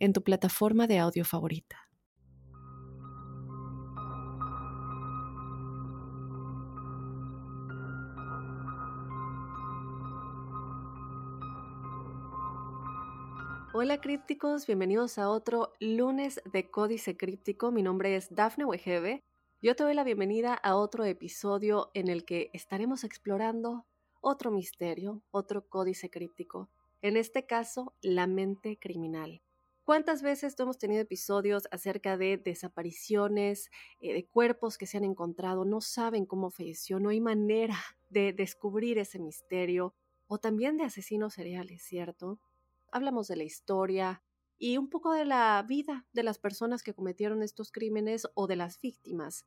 en tu plataforma de audio favorita. Hola crípticos, bienvenidos a otro lunes de Códice Críptico. Mi nombre es Dafne Wegebe. Yo te doy la bienvenida a otro episodio en el que estaremos explorando otro misterio, otro códice críptico. En este caso, la mente criminal. ¿Cuántas veces hemos tenido episodios acerca de desapariciones, eh, de cuerpos que se han encontrado, no saben cómo falleció, no hay manera de descubrir ese misterio, o también de asesinos seriales, ¿cierto? hablamos de la historia y un poco de la vida de las personas que cometieron estos crímenes o de las víctimas,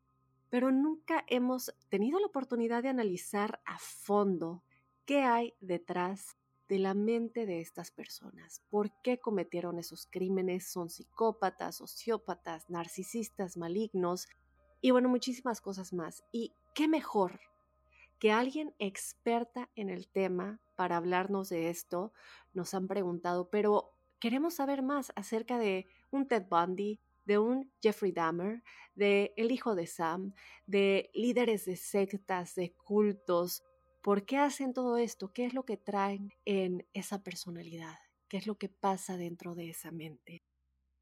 pero nunca hemos tenido la oportunidad de analizar a fondo qué hay detrás de la mente de estas personas, por qué cometieron esos crímenes, son psicópatas, sociópatas, narcisistas, malignos y bueno, muchísimas cosas más. Y qué mejor que alguien experta en el tema para hablarnos de esto. Nos han preguntado, pero queremos saber más acerca de un Ted Bundy, de un Jeffrey Dahmer, de el hijo de Sam, de líderes de sectas, de cultos. ¿Por qué hacen todo esto? ¿Qué es lo que traen en esa personalidad? ¿Qué es lo que pasa dentro de esa mente?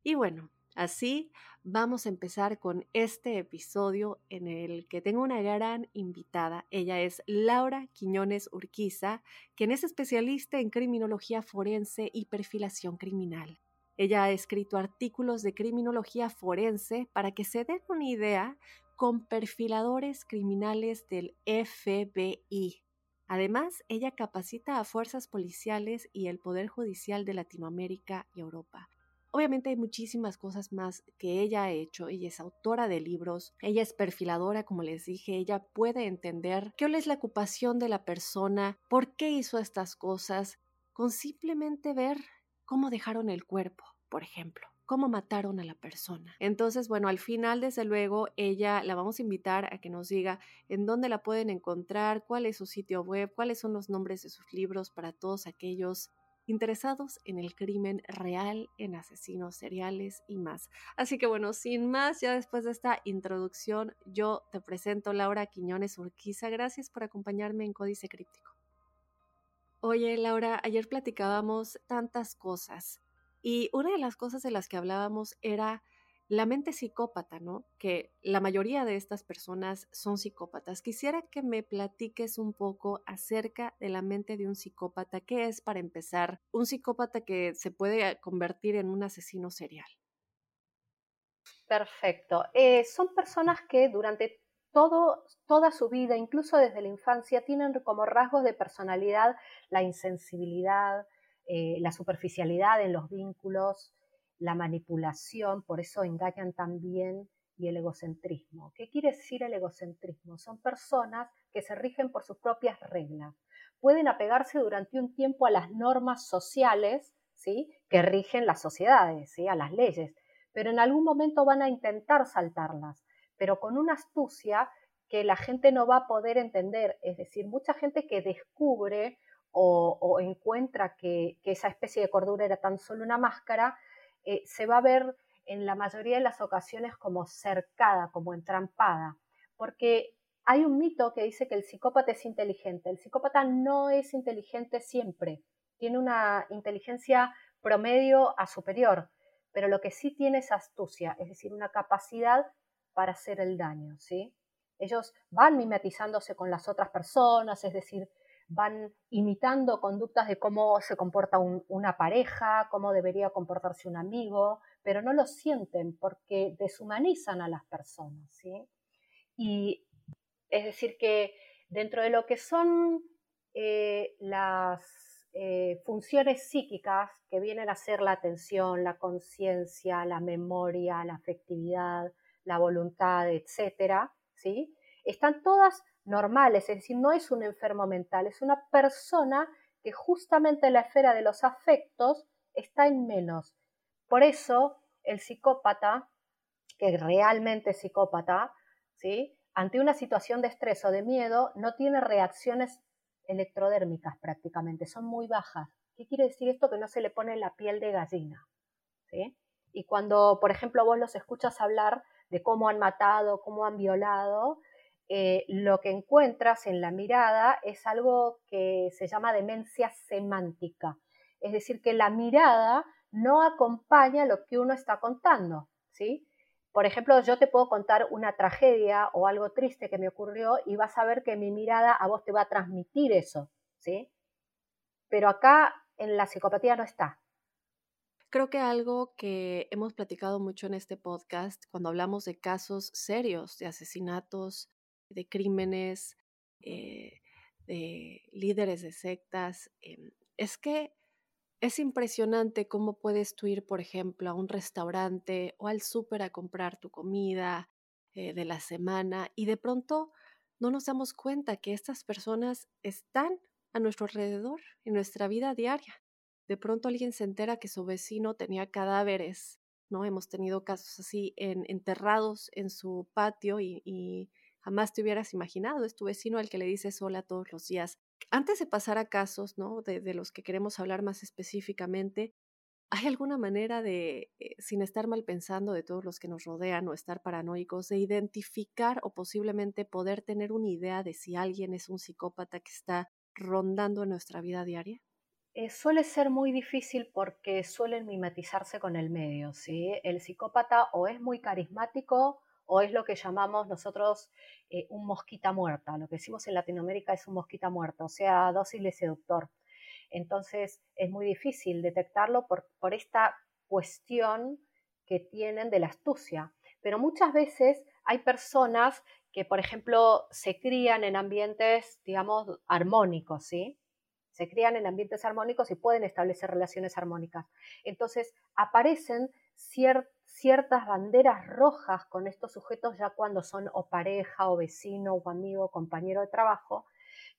Y bueno, Así vamos a empezar con este episodio en el que tengo una gran invitada. Ella es Laura Quiñones Urquiza, quien es especialista en criminología forense y perfilación criminal. Ella ha escrito artículos de criminología forense para que se den una idea con perfiladores criminales del FBI. Además, ella capacita a fuerzas policiales y el Poder Judicial de Latinoamérica y Europa. Obviamente hay muchísimas cosas más que ella ha hecho. Ella es autora de libros, ella es perfiladora, como les dije, ella puede entender qué es la ocupación de la persona, por qué hizo estas cosas, con simplemente ver cómo dejaron el cuerpo, por ejemplo cómo mataron a la persona. Entonces, bueno, al final, desde luego, ella la vamos a invitar a que nos diga en dónde la pueden encontrar, cuál es su sitio web, cuáles son los nombres de sus libros para todos aquellos interesados en el crimen real, en asesinos seriales y más. Así que bueno, sin más, ya después de esta introducción, yo te presento Laura Quiñones Urquiza. Gracias por acompañarme en Códice Críptico. Oye, Laura, ayer platicábamos tantas cosas y una de las cosas de las que hablábamos era la mente psicópata, ¿no? Que la mayoría de estas personas son psicópatas. Quisiera que me platiques un poco acerca de la mente de un psicópata. ¿Qué es, para empezar, un psicópata que se puede convertir en un asesino serial? Perfecto. Eh, son personas que durante todo, toda su vida, incluso desde la infancia, tienen como rasgos de personalidad la insensibilidad, eh, la superficialidad en los vínculos, la manipulación, por eso engañan también, y el egocentrismo. ¿Qué quiere decir el egocentrismo? Son personas que se rigen por sus propias reglas. Pueden apegarse durante un tiempo a las normas sociales ¿sí? que rigen las sociedades, ¿sí? a las leyes, pero en algún momento van a intentar saltarlas, pero con una astucia que la gente no va a poder entender. Es decir, mucha gente que descubre o, encuentra que, esa especie de cordura era tan solo una máscara, eh, se va a ver en la mayoría de las ocasiones como cercada, como entrampada, porque hay un mito que dice que el psicópata es inteligente. El psicópata no es inteligente siempre, tiene una inteligencia promedio a superior, pero lo que sí tiene es astucia, es decir, una capacidad para hacer el daño, ¿sí? Ellos van mimetizándose con las otras personas, es decir, van imitando conductas de cómo se comporta una pareja, cómo debería comportarse un amigo, pero no lo sienten porque deshumanizan a las personas. ¿sí? Y es decir, que dentro de lo que son eh, las, eh, funciones psíquicas que vienen a ser la atención, la conciencia, la memoria, la afectividad, la voluntad, etcétera, ¿sí? Están todas normales, es decir, no es un enfermo mental, es una persona que justamente en la esfera de los afectos está en menos. Por eso el psicópata, que realmente psicópata, ¿sí? ante una situación de estrés o de miedo, no tiene reacciones electrodérmicas prácticamente, son muy bajas. ¿Qué quiere decir esto? Que no se le pone la piel de gallina. ¿sí? Y cuando, por ejemplo, vos los escuchas hablar de cómo han matado, cómo han violado, eh, lo que encuentras en la mirada es algo que se llama demencia semántica. Es decir, que la mirada no acompaña lo que uno está contando. ¿sí? Por ejemplo, yo te puedo contar una tragedia o algo triste que me ocurrió y vas a ver que mi mirada a vos te va a transmitir eso, ¿sí? Pero acá en la psicopatía no está. Creo que algo que hemos platicado mucho en este podcast cuando hablamos de casos serios, de asesinatos, de crímenes, eh, de líderes de sectas, em, es que es impresionante cómo puedes tú ir, por ejemplo, a un restaurante o al súper a comprar tu comida eh, de la semana y de pronto no nos damos cuenta que estas personas están a nuestro alrededor en nuestra vida diaria. De pronto alguien se entera que su vecino tenía cadáveres, ¿no? Hemos tenido casos así en, enterrados en su patio y, y jamás te hubieras imaginado. Es tu vecino al que le dices hola todos los días antes de pasar a casos, ¿no? De, los que queremos hablar más específicamente, ¿hay alguna manera de, eh, sin estar mal pensando de todos los que nos rodean o estar paranoicos, de identificar o posiblemente poder tener una idea de si alguien es un psicópata que está rondando en nuestra vida diaria? Eh, suele ser muy difícil porque suelen mimetizarse con el medio, ¿sí? El psicópata o es muy carismático o es lo que llamamos nosotros eh, un mosquita muerta. Lo que decimos en Latinoamérica es un mosquita muerta, o sea, dócil de seductor. Entonces es muy difícil detectarlo por, por esta cuestión que tienen de la astucia. Pero muchas veces hay personas que, por ejemplo, se crían en ambientes, digamos, armónicos, ¿sí? Se crían en ambientes armónicos y pueden establecer relaciones armónicas. Entonces, aparecen ciertos ciertas banderas rojas con estos sujetos ya cuando son o pareja o vecino o amigo o compañero de trabajo,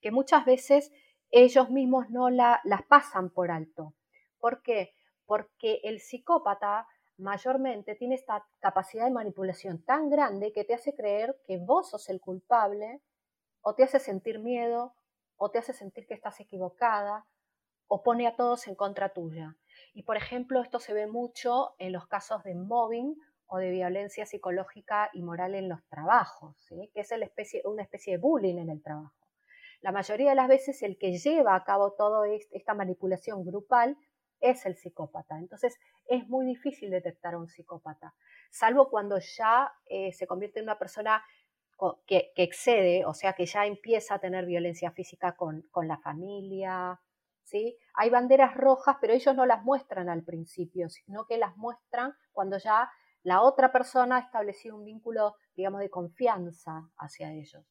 que muchas veces ellos mismos no la, las pasan por alto. ¿Por qué? Porque el psicópata mayormente tiene esta capacidad de manipulación tan grande que te hace creer que vos sos el culpable o te hace sentir miedo o te hace sentir que estás equivocada o pone a todos en contra tuya. Y por ejemplo, esto se ve mucho en los casos de mobbing o de violencia psicológica y moral en los trabajos, que es una especie de bullying en el trabajo. La mayoría de las veces el que lleva a cabo toda esta manipulación grupal es el psicópata. Entonces es muy difícil detectar a un psicópata, salvo cuando ya eh, se convierte en una persona que, excede, o sea, que ya empieza a tener violencia física con la familia, hay banderas rojas, pero ellos no las muestran al principio, sino que las muestran cuando ya la otra persona ha establecido un vínculo, digamos, de confianza hacia ellos.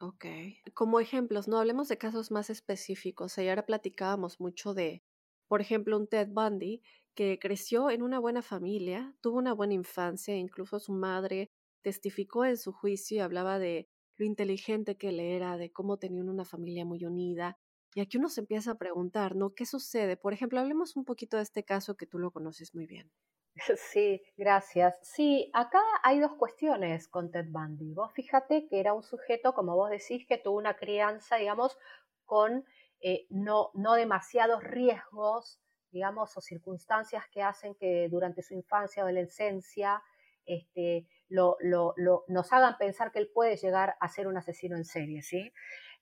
Ok. Como ejemplos, no hablemos de casos más específicos. Ayer platicábamos mucho de, por ejemplo, un Ted Bundy que creció en una buena familia, tuvo una buena infancia, incluso su madre testificó en su juicio y hablaba de lo inteligente que él era, de cómo tenían una familia muy unida, y aquí uno se empieza a preguntar, ¿no? ¿Qué sucede? Por ejemplo, hablemos un poquito de este caso que tú lo conoces muy bien. Sí, gracias. Sí, acá hay dos cuestiones con Ted Bundy. Vos fíjate que era un sujeto, como vos decís, que tuvo una crianza, digamos, con eh, no, no demasiados riesgos, digamos, o circunstancias que hacen que durante su infancia o adolescencia este, lo, lo, nos hagan pensar que él puede llegar a ser un asesino en serie, ¿sí?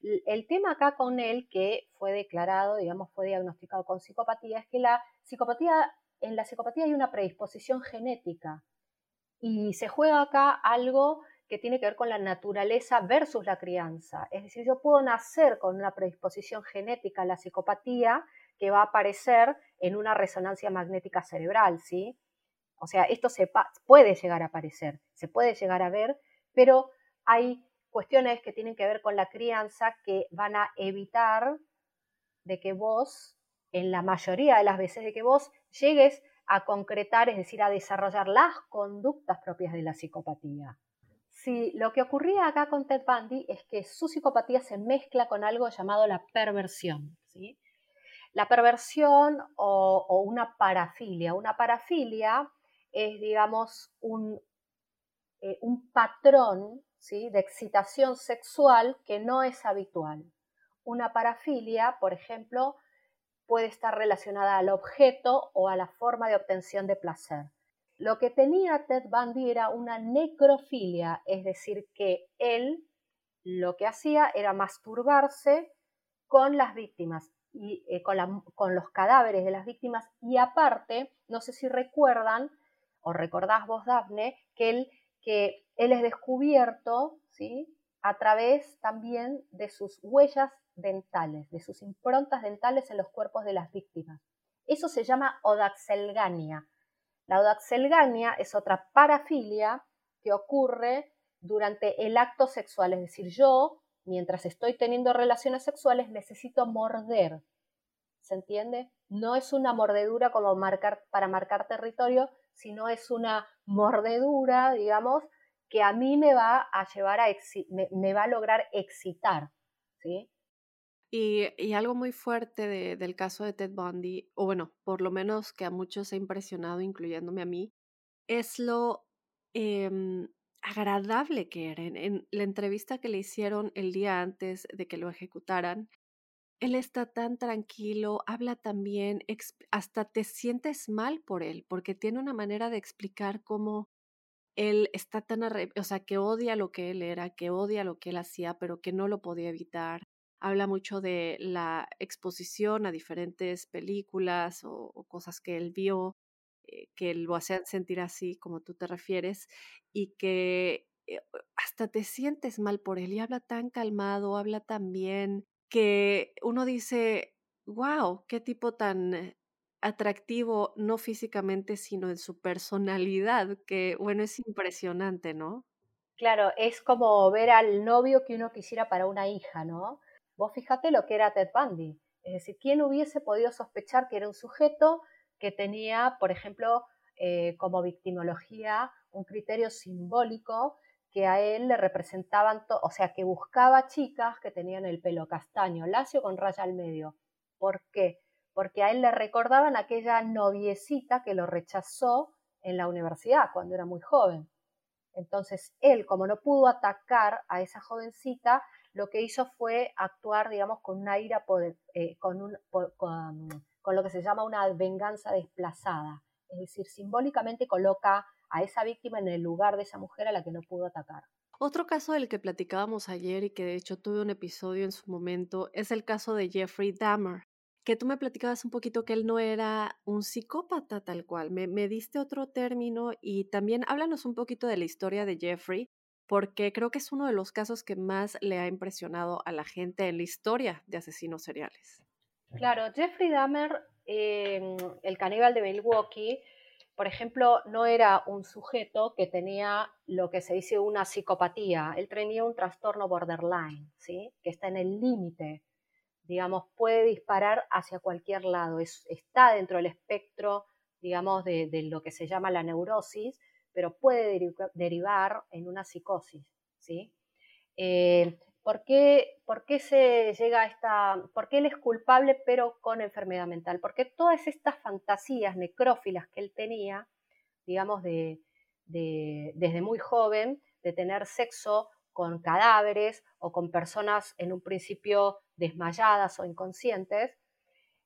El tema acá con él, que fue declarado, digamos, fue diagnosticado con psicopatía, es que la psicopatía, en la psicopatía hay una predisposición genética y se juega acá algo que tiene que ver con la naturaleza versus la crianza. Es decir, yo puedo nacer con una predisposición genética a la psicopatía que va a aparecer en una resonancia magnética cerebral, ¿sí? O sea, esto se puede llegar a aparecer, se puede llegar a ver, pero hay cuestiones que tienen que ver con la crianza que van a evitar de que vos, en la mayoría de las veces, de que vos llegues a concretar, es decir, a desarrollar las conductas propias de la psicopatía. Si lo que ocurría acá con Ted Bundy es que su psicopatía se mezcla con algo llamado la perversión. La perversión o, una parafilia. Una parafilia es, digamos, un, eh, un patrón de excitación sexual que no es habitual. Una parafilia, por ejemplo, puede estar relacionada al objeto o a la forma de obtención de placer. Lo que tenía Ted Bundy era una necrofilia, es decir, que él lo que hacía era masturbarse con las víctimas y eh, con, con, los cadáveres de las víctimas y aparte, no sé si recuerdan o recordás vos, Daphne, que él, que él es descubierto ¿sí? a través también de sus huellas dentales, de sus improntas dentales en los cuerpos de las víctimas. Eso se llama odaxelgania. La odaxelgania es otra parafilia que ocurre durante el acto sexual, es decir, yo, mientras estoy teniendo relaciones sexuales, necesito morder. ¿Se entiende? No es una mordedura como marcar, para marcar territorio, sino es una mordedura, digamos, que a mí me va a llevar a, me, va a lograr excitar. ¿sí? Y, algo muy fuerte del caso de Ted Bundy, o bueno, por lo menos que a muchos ha impresionado, incluyéndome a mí, es lo em, agradable que era. En, la entrevista que le hicieron el día antes de que lo ejecutaran, él está tan tranquilo, habla tan bien, hasta te sientes mal por él, porque tiene una manera de explicar cómo él está tan, o sea, que odia lo que él era, que odia lo que él hacía, pero que no lo podía evitar. Habla mucho de la exposición a diferentes películas o, cosas que él vio, eh, que lo hacían sentir así, como tú te refieres, y que eh, hasta te sientes mal por él y habla tan calmado, habla tan bien, que uno dice, wow, qué tipo tan atractivo, no físicamente, sino en su personalidad, que bueno, es impresionante, ¿no? Claro, es como ver al novio que uno quisiera para una hija, ¿no? Vos fíjate lo que era Ted Bundy. Es decir, ¿quién hubiese podido sospechar que era un sujeto que tenía, por ejemplo, eh, como victimología un criterio simbólico que a él le representaban, o sea, que buscaba chicas que tenían el pelo castaño, lacio con raya al medio. ¿Por qué? Porque a él le recordaban aquella noviecita que lo rechazó en la universidad cuando era muy joven. Entonces, él, como no pudo atacar a esa jovencita, lo que hizo fue actuar, digamos, con una ira, eh, con, con, lo que se llama una venganza desplazada. Es decir, simbólicamente coloca a esa víctima en el lugar de esa mujer a la que no pudo atacar. Otro caso del que platicábamos ayer y que de hecho tuve un episodio en su momento es el caso de Jeffrey Dahmer, que tú me platicabas un poquito que él no era un psicópata tal cual. Me, me diste otro término y también háblanos un poquito de la historia de Jeffrey porque creo que es uno de los casos que más le ha impresionado a la gente en la historia de asesinos seriales. Claro, Jeffrey Dahmer, em, el caníbal de Milwaukee, por ejemplo, no era un sujeto que tenía lo que se dice una psicopatía, él tenía un trastorno borderline, ¿sí? que está en el límite, digamos, puede disparar hacia cualquier lado, está dentro del espectro, digamos, de lo que se llama la neurosis, pero puede derivar en una psicosis, ¿sí? Eh, ¿por, qué, ¿por, qué, se llega a esta, por qué él es culpable pero con enfermedad mental? Porque todas estas fantasías necrófilas que él tenía, digamos, de, desde muy joven, de tener sexo con cadáveres o con personas en un principio desmayadas o inconscientes,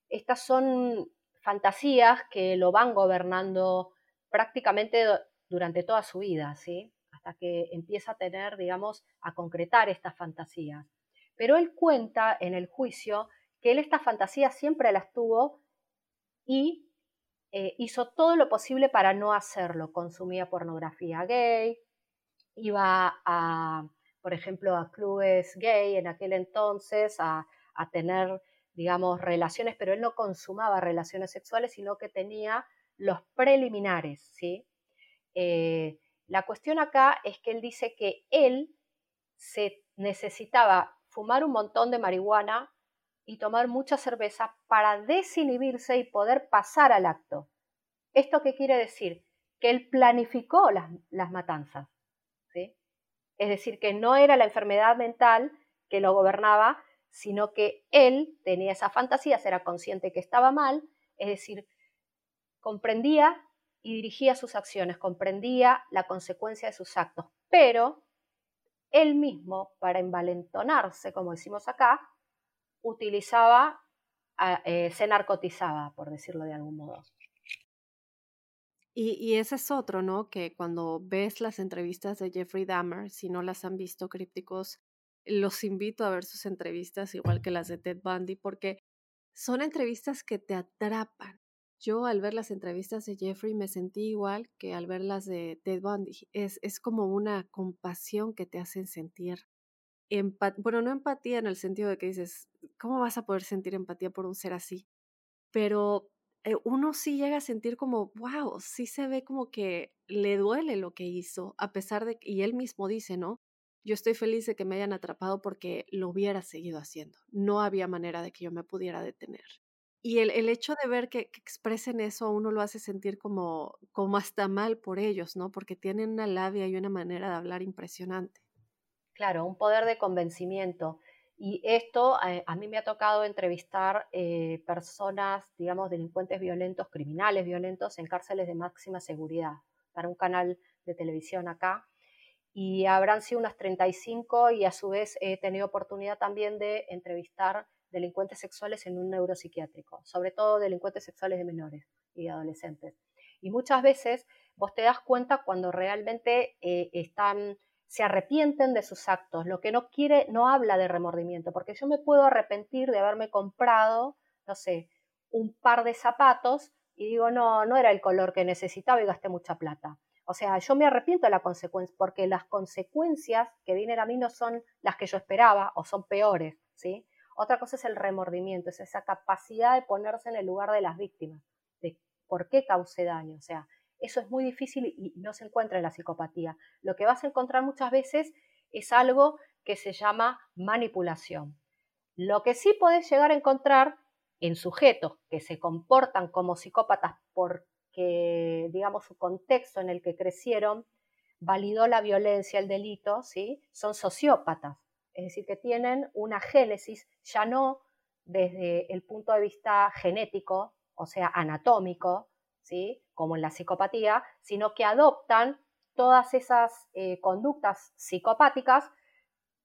estas son fantasías que lo van gobernando prácticamente durante toda su vida, ¿sí? Que empieza a tener, digamos, a concretar estas fantasías. Pero él cuenta en el juicio que él estas fantasías siempre las tuvo y eh, hizo todo lo posible para no hacerlo. Consumía pornografía gay, iba a, por ejemplo, a clubes gay en aquel entonces, a, a tener, digamos, relaciones, pero él no consumaba relaciones sexuales, sino que tenía los preliminares, ¿sí? Eh, la cuestión acá es que él dice que él se necesitaba fumar un montón de marihuana y tomar mucha cerveza para desinhibirse y poder pasar al acto. ¿Esto qué quiere decir? Que él planificó las, matanzas. ¿sí? Es decir, que no era la enfermedad mental que lo gobernaba, sino que él tenía esas fantasías, era consciente que estaba mal, es decir, comprendía y dirigía sus acciones, comprendía la consecuencia de sus actos, pero él mismo, para envalentonarse, como decimos acá, utilizaba, eh, se narcotizaba, por decirlo de algún modo. Y, y, ese es otro, ¿no? Que cuando ves las entrevistas de Jeffrey Dahmer, si no las han visto crípticos, los invito a ver sus entrevistas, igual que las de Ted Bundy, porque son entrevistas que te atrapan. Yo al ver las entrevistas de Jeffrey me sentí igual que al ver las de Ted Bundy. Es, es como una compasión que te hacen sentir. bueno, no empatía en el sentido de que dices, ¿cómo vas a poder sentir empatía por un ser así? Pero eh, uno sí llega a sentir como, wow, sí se ve como que le duele lo que hizo, a pesar de, y él mismo dice, ¿no? Yo estoy feliz de que me hayan atrapado porque lo hubiera seguido haciendo. No había manera de que yo me pudiera detener. Y el, el hecho de ver que, expresen eso a uno lo hace sentir como, como hasta mal por ellos, ¿no? Porque tienen una labia y una manera de hablar impresionante. Claro, un poder de convencimiento. Y esto eh, a mí me ha tocado entrevistar eh, personas, digamos, delincuentes violentos, criminales violentos en cárceles de máxima seguridad para un canal de televisión acá. Y habrán sido unas 35 y a su vez he tenido oportunidad también de entrevistar delincuentes sexuales en un neuropsiquiátrico, sobre todo delincuentes sexuales de menores y adolescentes. Y muchas veces vos te das cuenta cuando realmente eh, están, se arrepienten de sus actos. Lo que no quiere, no habla de remordimiento, porque yo me puedo arrepentir de haberme comprado, no sé, un par de zapatos y digo, no, no era el color que necesitaba y gasté mucha plata. O sea, yo me arrepiento de la consecuencia, porque las consecuencias que vienen a mí no son las que yo esperaba o son peores, ¿sí? Otra cosa es el remordimiento, es esa capacidad de ponerse en el lugar de las víctimas, de por qué causé daño. O sea, eso es muy difícil y no se encuentra en la psicopatía. Lo que vas a encontrar muchas veces es algo que se llama manipulación. Lo que sí podés llegar a encontrar en sujetos que se comportan como psicópatas porque, digamos, su contexto en el que crecieron validó la violencia, el delito, ¿sí? son sociópatas es decir, que tienen una génesis ya no desde el punto de vista genético, o sea, anatómico, ¿sí? como en la psicopatía, sino que adoptan todas esas eh, conductas psicopáticas,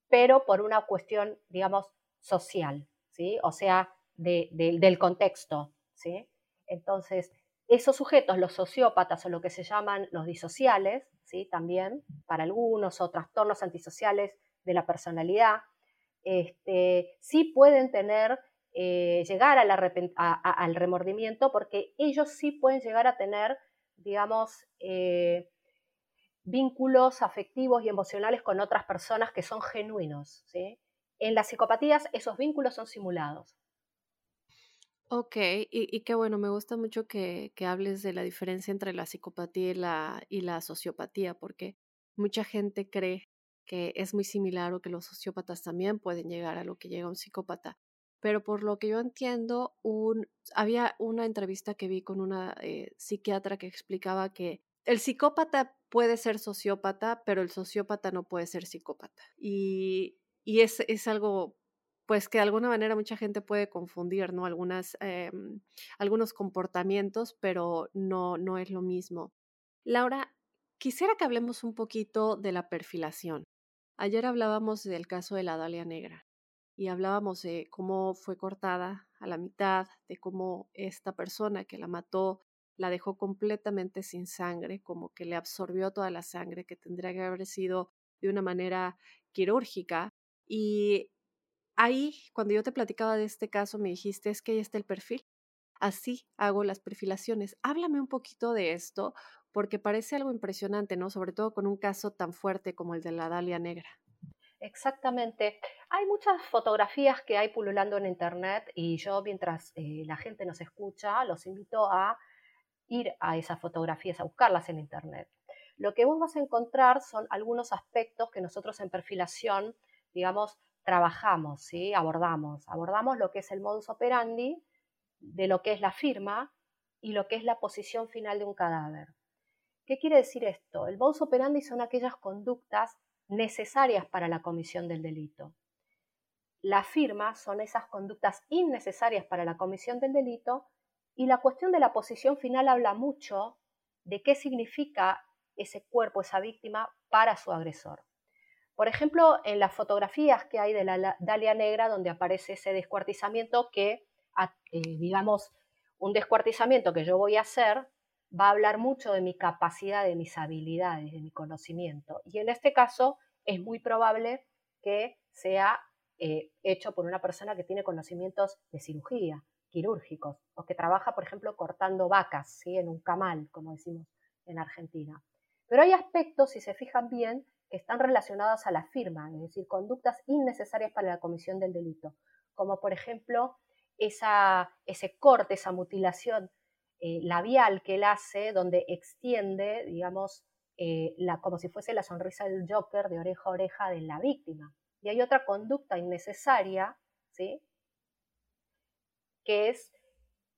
pero por una cuestión, digamos, social, ¿sí? o sea, del contexto. ¿sí? Entonces, esos sujetos, los sociópatas o lo que se llaman los disociales, ¿sí? también para algunos o trastornos antisociales de la personalidad, este, sí pueden tener, eh, llegar al remordimiento porque ellos sí pueden llegar a tener, digamos, eh, vínculos afectivos y emocionales con otras personas que son genuinos. En las psicopatías esos vínculos son simulados. Ok, y, qué bueno, me gusta mucho que, hables de la diferencia entre la psicopatía y la, y la sociopatía, porque mucha gente cree que es muy similar o que los sociópatas también pueden llegar a lo que llega un psicópata. Pero por lo que yo entiendo, había una entrevista que vi con una eh, psiquiatra que explicaba que el psicópata puede ser sociópata, pero el sociópata no puede ser psicópata. Y, es, algo, pues que de alguna manera mucha gente puede confundir, ¿no? Algunas, em, algunos comportamientos, pero no, no es lo mismo. Laura, quisiera que hablemos un poquito de la perfilación. Ayer hablábamos del caso de la Dalia Negra y hablábamos de cómo fue cortada a la mitad, de cómo esta persona que la mató la dejó completamente sin sangre, como que le absorbió toda la sangre que tendría que haber sido de una manera quirúrgica. Y ahí, cuando yo te platicaba de este caso, me dijiste, es que ahí está el perfil. Así hago las perfilaciones. Háblame un poquito de esto, porque parece algo impresionante, ¿no? Sobre todo con un caso tan fuerte como el de la Dalia Negra. Exactamente. Hay muchas fotografías que hay pululando en Internet y yo mientras eh, la gente nos escucha, los invito a ir a esas fotografías, a buscarlas en Internet. Lo que vos vas a encontrar son algunos aspectos que nosotros en perfilación, digamos, trabajamos, ¿sí? abordamos. Abordamos lo que es el modus operandi de lo que es la firma y lo que es la posición final de un cadáver. ¿Qué quiere decir esto? El modus operandi son aquellas conductas necesarias para la comisión del delito. La firma son esas conductas innecesarias para la comisión del delito y la cuestión de la posición final habla mucho de qué significa ese cuerpo, esa víctima, para su agresor. Por ejemplo, en las fotografías que hay de la Dalia Negra, donde aparece ese descuartizamiento que, eh, digamos, un descuartizamiento que yo voy a hacer, va a hablar mucho de mi capacidad, de mis habilidades, de mi conocimiento. Y en este caso es muy probable que sea eh, hecho por una persona que tiene conocimientos de cirugía, quirúrgicos, o que trabaja, por ejemplo, cortando vacas, en un camal, como decimos en Argentina. Pero hay aspectos, si se fijan bien, que están relacionados a la firma, es decir, conductas innecesarias para la comisión del delito, como por ejemplo esa, ese corte, esa mutilación eh, labial que él hace, donde extiende, digamos, eh, la, como si fuese la sonrisa del Joker de oreja a oreja de la víctima. Y hay otra conducta innecesaria, ¿sí? que es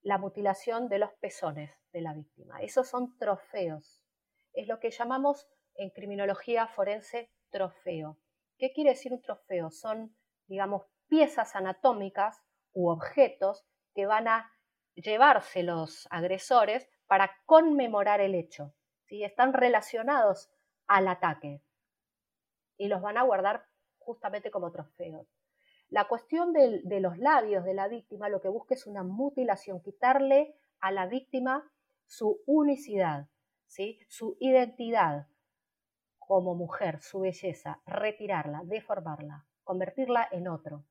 la mutilación de los pezones de la víctima. Esos son trofeos. Es lo que llamamos en criminología forense trofeo. ¿Qué quiere decir un trofeo? Son, digamos, piezas anatómicas u objetos que van a llevarse los agresores para conmemorar el hecho. ¿sí? Están relacionados al ataque y los van a guardar justamente como trofeos. La cuestión de, los labios de la víctima lo que busca es una mutilación, quitarle a la víctima su unicidad, ¿sí? su identidad como mujer, su belleza, retirarla, deformarla, convertirla en otro.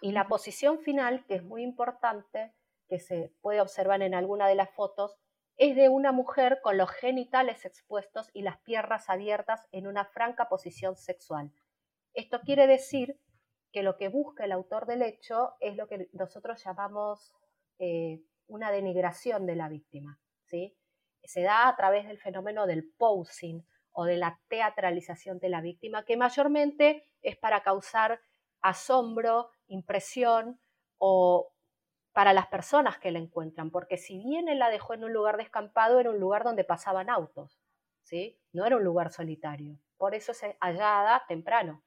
Y la posición final, que es muy importante, que se puede observar en alguna de las fotos, es de una mujer con los genitales expuestos y las piernas abiertas en una franca posición sexual. Esto quiere decir que lo que busca el autor del hecho es lo que nosotros llamamos eh, una denigración de la víctima. ¿sí? Se da a través del fenómeno del posing o de la teatralización de la víctima, que mayormente es para causar asombro, impresión o para las personas que la encuentran, porque si bien él la dejó en un lugar descampado, era un lugar donde pasaban autos, ¿sí? No era un lugar solitario. Por eso es hallada temprano.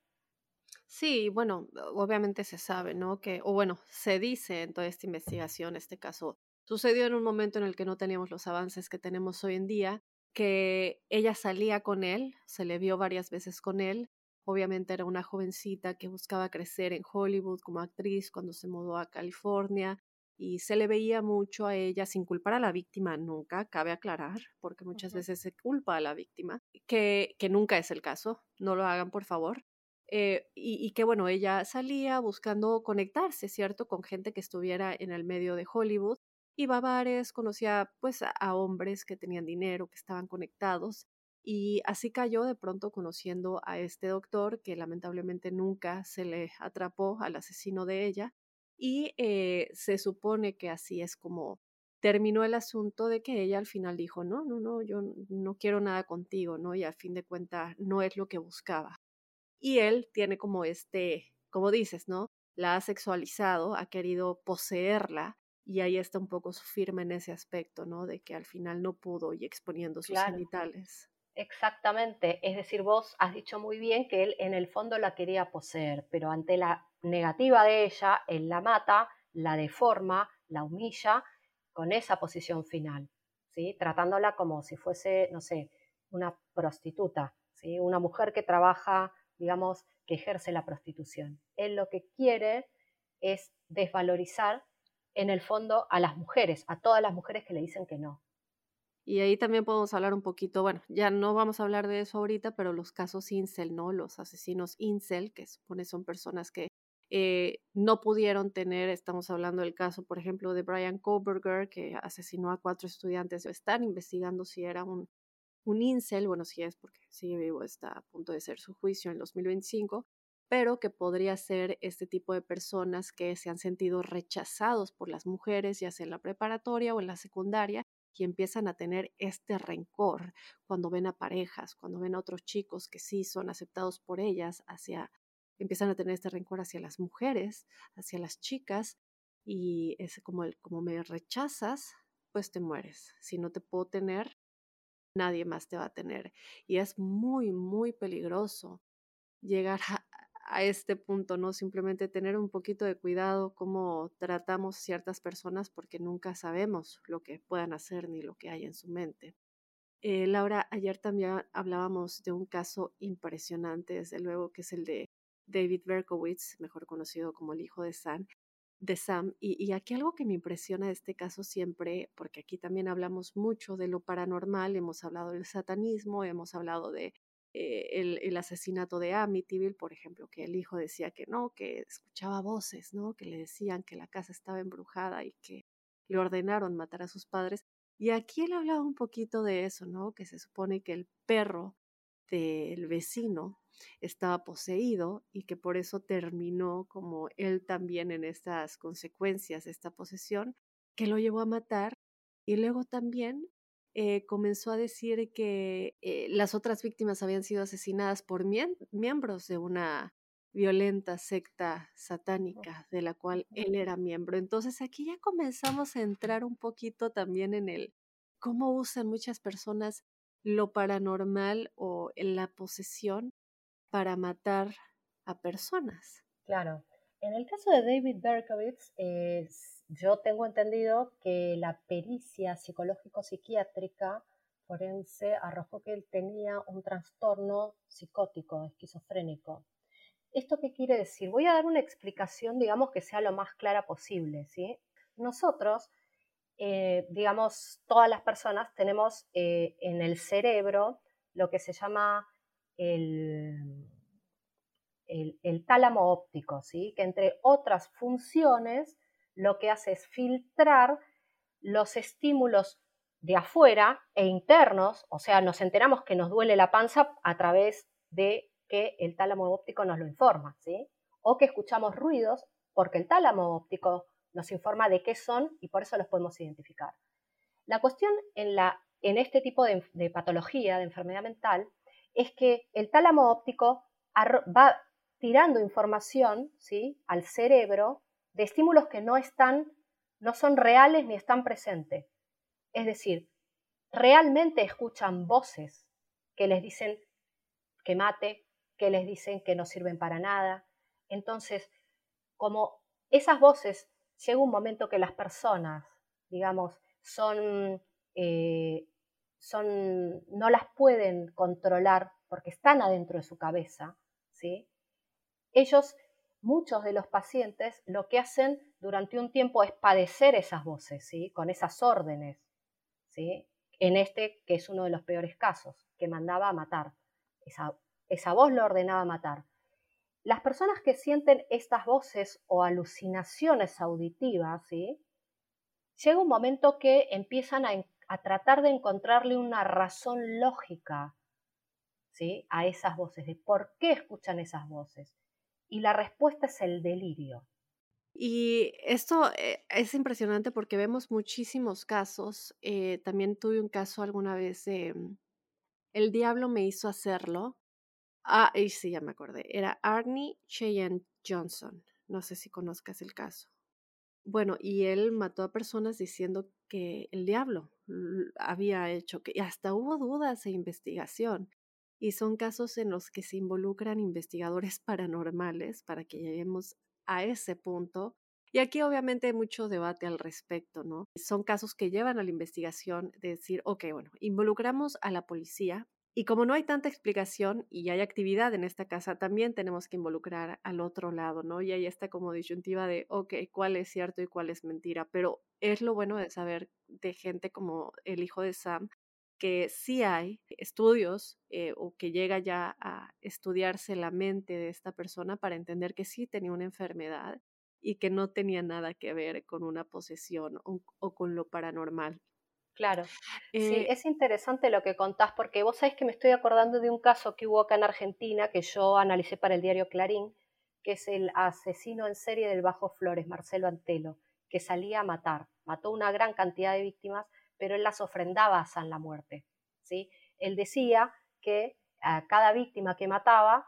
Sí, bueno, obviamente se sabe, ¿no? Que, o bueno, se dice en toda esta investigación, este caso sucedió en un momento en el que no teníamos los avances que tenemos hoy en día, que ella salía con él, se le vio varias veces con él, obviamente era una jovencita que buscaba crecer en Hollywood como actriz cuando se mudó a California, y se le veía mucho a ella sin culpar a la víctima nunca, cabe aclarar, porque muchas veces se culpa a la víctima, que, que nunca es el caso, no lo hagan por favor. Eh, y, que bueno, ella salía buscando conectarse, ¿cierto? Con gente que estuviera en el medio de Hollywood. Iba a bares, conocía pues a hombres que tenían dinero, que estaban conectados. Y así cayó de pronto conociendo a este doctor que lamentablemente nunca se le atrapó al asesino de ella y eh, se supone que así es como terminó el asunto de que ella al final dijo, no, no, no, yo no quiero nada contigo, ¿no? Y a fin de cuentas no es lo que buscaba. Y él tiene como este, como dices, ¿no? La ha sexualizado, ha querido poseerla y ahí está un poco su firma en ese aspecto, ¿no? De que al final no pudo y exponiendo sus genitales. Exactamente, es decir, vos has dicho muy bien que él en el fondo la quería poseer, pero ante la negativa de ella, él la mata, la deforma, la humilla con esa posición final, ¿sí? tratándola como si fuese, no sé, una prostituta, ¿sí? una mujer que trabaja, digamos, que ejerce la prostitución. Él lo que quiere es desvalorizar en el fondo a las mujeres, a todas las mujeres que le dicen que no. Y ahí también podemos hablar un poquito, bueno, ya no vamos a hablar de eso ahorita, pero los casos incel, ¿no? Los asesinos incel, que supone son personas que eh, no pudieron tener, estamos hablando del caso, por ejemplo, de Brian Koberger, que asesinó a cuatro estudiantes, están investigando si era un, un incel, bueno, si es porque sigue vivo, está a punto de ser su juicio en 2025, pero que podría ser este tipo de personas que se han sentido rechazados por las mujeres, ya sea en la preparatoria o en la secundaria, y empiezan a tener este rencor cuando ven a parejas, cuando ven a otros chicos que sí son aceptados por ellas hacia empiezan a tener este rencor hacia las mujeres, hacia las chicas, y es como el, como me rechazas, pues te mueres. Si no te puedo tener, nadie más te va a tener. Y es muy, muy peligroso llegar a, este punto, ¿no? Simplemente tener un poquito de cuidado cómo tratamos ciertas personas porque nunca sabemos lo que puedan hacer ni lo que hay en su mente. Eh, Laura, ayer también hablábamos de un caso impresionante, desde luego, que es el de David Berkowitz, mejor conocido como el hijo de Sam. De Sam. Y, aquí algo que me impresiona de este caso siempre, porque aquí también hablamos mucho de lo paranormal, hemos hablado del satanismo, hemos hablado de eh, el, asesinato de Amityville, por ejemplo, que el hijo decía que no, que escuchaba voces, ¿no? Que le decían que la casa estaba embrujada y que le ordenaron matar a sus padres. Y aquí él hablaba un poquito de eso, ¿no? Que se supone que el perro del vecino estaba poseído y que por eso terminó como él también en estas consecuencias esta posesión, que lo llevó a matar. Y luego también eh, comenzó a decir que eh, las otras víctimas habían sido asesinadas por miembros de una violenta secta satánica de la cual él era miembro. Entonces aquí ya comenzamos a entrar un poquito también en el cómo usan muchas personas lo paranormal o la posesión para matar a personas. Claro. En el caso de David Berkowitz, yo tengo entendido que la pericia psicológico-psiquiátrica forense arrojó que él tenía un trastorno psicótico, esquizofrénico. ¿Esto qué quiere decir? Voy a dar una explicación, digamos, que sea lo más clara posible. ¿sí? Nosotros, eh, digamos, todas las personas tenemos eh, en el cerebro lo que se llama el, el, tálamo óptico, ¿sí? que entre otras funciones lo que hace es filtrar los estímulos de afuera e internos, o sea, nos enteramos que nos duele la panza a través de que el tálamo óptico nos lo informa, ¿sí? O que escuchamos ruidos porque el tálamo óptico nos informa de qué son y por eso los podemos identificar. La cuestión en, la, en este tipo de, patología, de enfermedad mental, es que el tálamo óptico va tirando información ¿sí? al cerebro de estímulos que no están, no son reales ni están presentes. Es decir, realmente escuchan voces que les dicen que mate, que les dicen que no sirven para nada. Entonces, como esas voces, llega un momento que las personas, digamos, son, eh, son, no las pueden controlar porque están adentro de su cabeza, ¿sí? Ellos, muchos de los pacientes, lo que hacen durante un tiempo es padecer esas voces, ¿sí? Con esas órdenes, ¿sí? En este, que es uno de los peores casos, que mandaba a matar. Esa esa voz lo ordenaba matar. Las personas que sienten estas voces o alucinaciones auditivas, ¿sí? llega un momento que empiezan a, tratar de encontrarle una razón lógica ¿sí? a esas voces, de por qué escuchan esas voces. Y la respuesta es el delirio. Y esto eh, es impresionante porque vemos muchísimos casos. Eh, también tuve un caso alguna vez de mm, El diablo me hizo hacerlo, Ah, y sí, ya me acordé. Era Arnie Cheyenne Johnson. No sé si conozcas el caso. Bueno, y él mató a personas diciendo que el diablo había hecho, que hasta hubo dudas e investigación. Y son casos en los que se involucran investigadores paranormales para que lleguemos a ese punto. Y aquí obviamente hay mucho debate al respecto, ¿no? Son casos que llevan a la investigación de decir, ok, bueno, involucramos a la policía, y como no hay tanta explicación y hay actividad en esta casa, también tenemos que involucrar al otro lado, ¿no? Y ahí está como disyuntiva de, ok, ¿cuál es cierto y cuál es mentira? Pero es lo bueno de saber de gente como el hijo de Sam, que sí hay estudios eh, o que llega ya a estudiarse la mente de esta persona para entender que sí tenía una enfermedad y que no tenía nada que ver con una posesión o con lo paranormal. Claro. sí, eh es interesante lo que contás porque vos sabés que me estoy acordando de un caso que hubo acá en Argentina que yo analicé para el diario Clarín, que es el asesino en serie del Bajo Flores, Marcelo Antelo, que salía a matar. Mató una gran cantidad de víctimas, pero él las ofrendaba a San la muerte. ¿sí? Él decía que a cada víctima que mataba,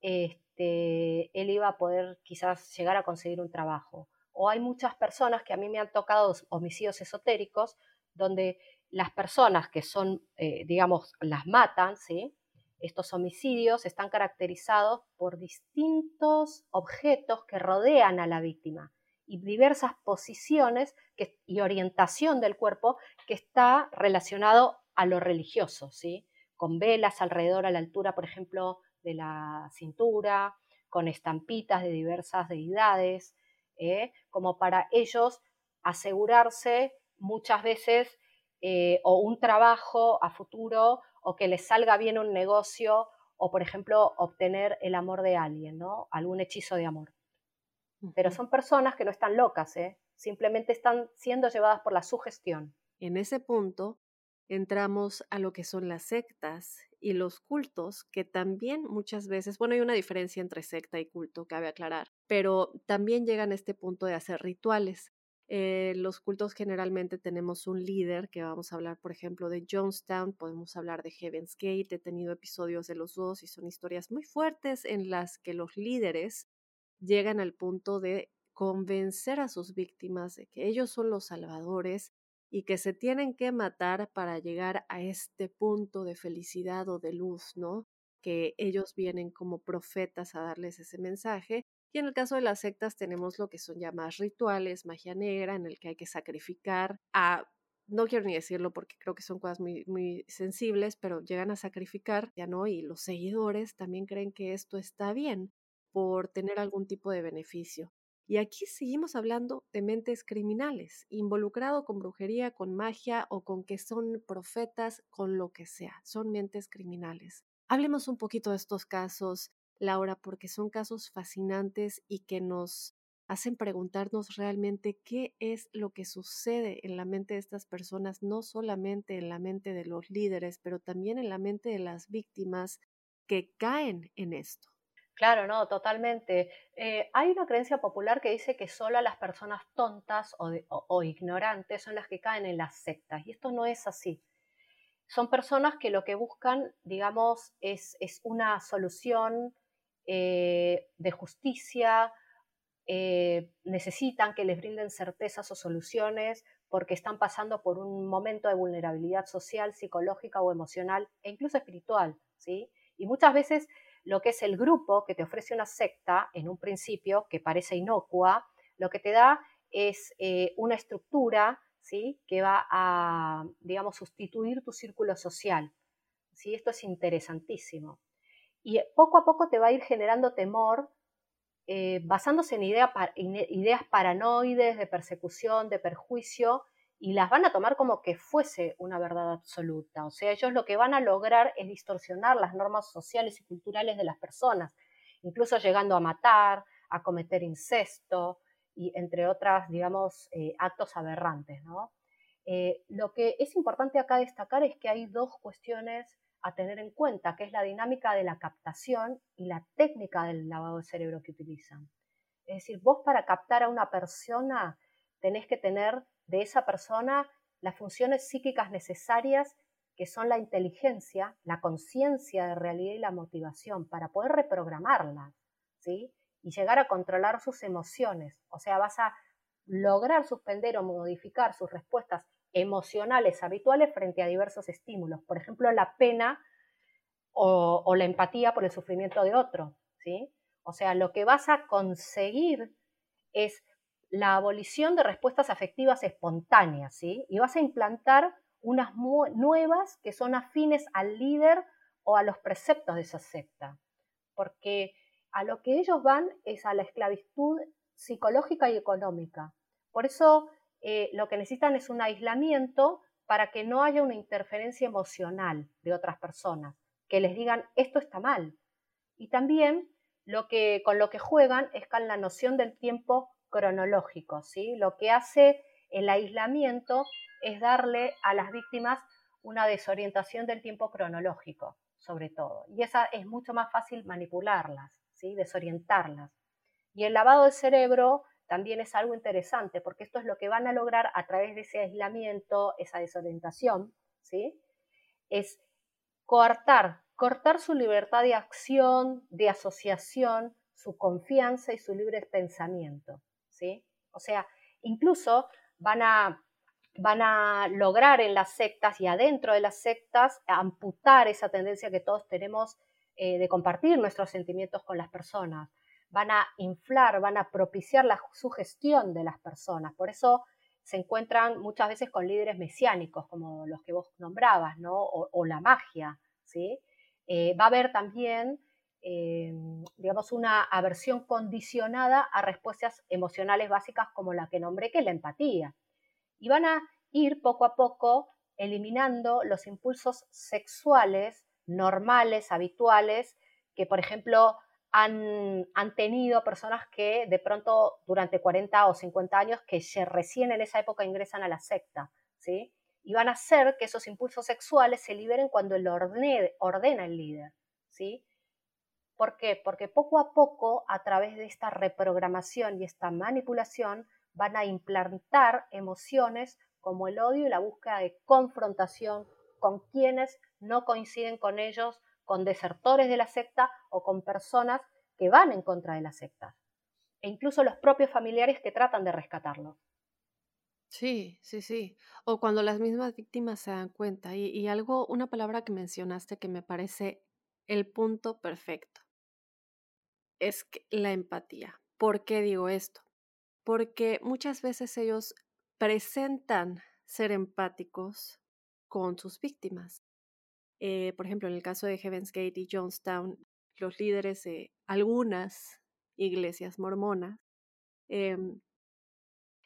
este, este, él iba a poder quizás llegar a conseguir un trabajo. O hay muchas personas que a mí me han tocado homicidios esotéricos, donde las personas que son, eh, digamos, las matan, ¿sí? Estos homicidios están caracterizados por distintos objetos que rodean a la víctima y diversas posiciones y orientación del cuerpo que está relacionado a lo religioso, ¿sí? Con velas alrededor a la altura, por ejemplo, de la cintura, con estampitas de diversas deidades, ¿eh? como para ellos asegurarse muchas veces eh, o un trabajo a futuro o que les salga bien un negocio o, por ejemplo, obtener el amor de alguien, ¿no? Algún hechizo de amor. Pero son personas que no están locas, ¿eh? simplemente están siendo llevadas por la sugestión. En ese punto entramos a lo que son las sectas y los cultos, que también muchas veces, bueno, hay una diferencia entre secta y culto, cabe aclarar, pero también llegan a este punto de hacer rituales. Eh, los cultos generalmente tenemos un líder, que vamos a hablar, por ejemplo, de Jonestown, podemos hablar de Heaven's Gate, he tenido episodios de los dos y son historias muy fuertes en las que los líderes llegan al punto de convencer a sus víctimas de que ellos son los salvadores y que se tienen que matar para llegar a este punto de felicidad o de luz, ¿no? Que ellos vienen como profetas a darles ese mensaje y en el caso de las sectas tenemos lo que son ya más rituales, magia negra, en el que hay que sacrificar a, no quiero ni decirlo porque creo que son cosas muy, muy sensibles, pero llegan a sacrificar, ya no, y los seguidores también creen que esto está bien por tener algún tipo de beneficio. Y aquí seguimos hablando de mentes criminales, involucrado con brujería, con magia o con que son profetas, con lo que sea, son mentes criminales. Hablemos un poquito de estos casos, Laura, porque son casos fascinantes y que nos hacen preguntarnos realmente qué es lo que sucede en la mente de estas personas, no solamente en la mente de los líderes, pero también en la mente de las víctimas que caen en esto. Claro, no, totalmente. Eh, hay una creencia popular que dice que solo las personas tontas o, ignorantes son las que caen en las sectas, y esto no es así. Son personas que lo que buscan, digamos, es, es una solución eh, de justicia, eh, necesitan que les brinden certezas o soluciones porque están pasando por un momento de vulnerabilidad social, psicológica o emocional e incluso espiritual, ¿sí? Y muchas veces lo que es el grupo que te ofrece una secta en un principio que parece inocua, lo que te da es eh, una estructura, ¿sí? Que va a, digamos, sustituir tu círculo social, ¿sí? Esto es interesantísimo y poco a poco te va a ir generando temor eh, basándose en ideas paranoides de persecución, de perjuicio, y las van a tomar como que fuese una verdad absoluta. O sea, ellos lo que van a lograr es distorsionar las normas sociales y culturales de las personas, incluso llegando a matar, a cometer incesto, y entre otras, digamos, eh, actos aberrantes. Eh, lo que es importante acá destacar es que hay dos cuestiones a tener en cuenta, que es la dinámica de la captación y la técnica del lavado de cerebro que utilizan. Es decir, vos para captar a una persona tenés que tener de esa persona las funciones psíquicas necesarias que son la inteligencia, la conciencia de realidad y la motivación para poder reprogramarla, ¿sí? Y llegar a controlar sus emociones. O sea, vas a lograr suspender o modificar sus respuestas emocionales habituales frente a diversos estímulos, por ejemplo, la pena o, la empatía por el sufrimiento de otro, ¿sí? O sea, lo que vas a conseguir es la abolición de respuestas afectivas espontáneas, ¿sí? Y vas a implantar unas nuevas que son afines al líder o a los preceptos de esa secta, porque a lo que ellos van es a la esclavitud psicológica y económica. Por eso eh, lo que necesitan es un aislamiento para que no haya una interferencia emocional de otras personas, que les digan esto está mal. Y también lo que, con lo que juegan es con la noción del tiempo cronológico. ¿sí? Lo que hace el aislamiento es darle a las víctimas una desorientación del tiempo cronológico, sobre todo. Y esa es mucho más fácil manipularlas, ¿sí? desorientarlas. Y el lavado de cerebro también es algo interesante, porque esto es lo que van a lograr a través de ese aislamiento, esa desorientación, ¿sí? Es coartar cortar su libertad de acción, de asociación, su confianza y su libre pensamiento. ¿sí? O sea, incluso van a, van a lograr en las sectas y adentro de las sectas amputar esa tendencia que todos tenemos eh, de compartir nuestros sentimientos con las personas. Van a inflar, van a propiciar la sugestión de las personas. Por eso se encuentran muchas veces con líderes mesiánicos, como los que vos nombrabas, ¿no? o, o la magia, ¿sí? Eh, va a haber también, eh, digamos, una aversión condicionada a respuestas emocionales básicas como la que nombré, que es la empatía. Y van a ir poco a poco eliminando los impulsos sexuales normales, habituales, que por ejemplo han, tenido personas que de pronto durante 40 o 50 años que recién en esa época ingresan a la secta, ¿sí? y van a hacer que esos impulsos sexuales se liberen cuando el ordena el líder, ¿sí? ¿Por qué? Porque poco a poco, a través de esta reprogramación y esta manipulación, van a implantar emociones como el odio y la búsqueda de confrontación con quienes no coinciden con ellos, con desertores de la secta o con personas que van en contra de la secta, e incluso los propios familiares que tratan de rescatarlos. Sí, sí, sí. O cuando las mismas víctimas se dan cuenta. Y, algo, una palabra que mencionaste que me parece el punto perfecto, es la empatía. ¿Por qué digo esto? Porque muchas veces ellos presentan ser empáticos con sus víctimas. Eh, por ejemplo, en el caso de Heaven's Gate y Jonestown, los líderes de algunas iglesias mormonas, em,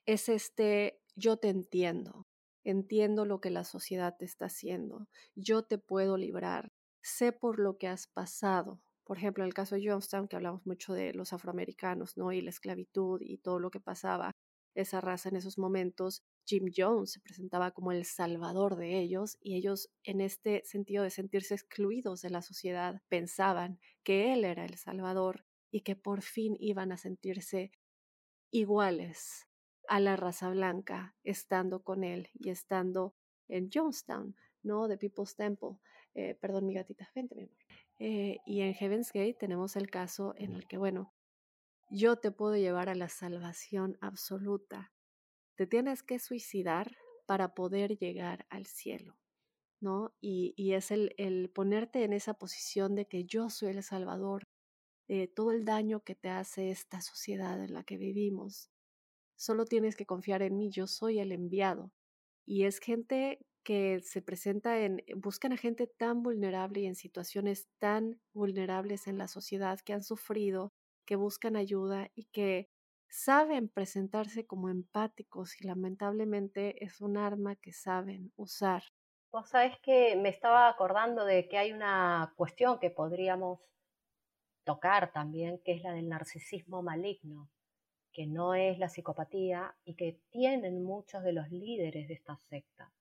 es este yo te entiendo, entiendo lo que la sociedad te está haciendo, yo te puedo librar, sé por lo que has pasado. Por ejemplo, en el caso de Johnstown, que hablamos mucho de los afroamericanos, ¿no? Y la esclavitud y todo lo que pasaba esa raza en esos momentos, Jim Jones se presentaba como el salvador de ellos y ellos en este sentido de sentirse excluidos de la sociedad pensaban que él era el salvador y que por fin iban a sentirse iguales a la raza blanca estando con él y estando en Jonestown, ¿no? De People's Temple. Eh, perdón, mi gatita, vente, mi amor. Eh, y en Heaven's Gate tenemos el caso en el que, bueno, yo te puedo llevar a la salvación absoluta. Te tienes que suicidar para poder llegar al cielo, ¿no? Y, y es el, el, ponerte en esa posición de que yo soy el Salvador de todo el daño que te hace esta sociedad en la que vivimos, solo tienes que confiar en mí, yo soy el enviado. Y es gente que se presenta en, buscan a gente tan vulnerable y en situaciones tan vulnerables en la sociedad que han sufrido, que buscan ayuda y que saben presentarse como empáticos y lamentablemente es un arma que saben usar. Vos sabés que me estaba acordando de que hay una cuestión que podríamos tocar también, que es la del narcisismo maligno que no es la psicopatía y que tienen muchos de los líderes de esta secta.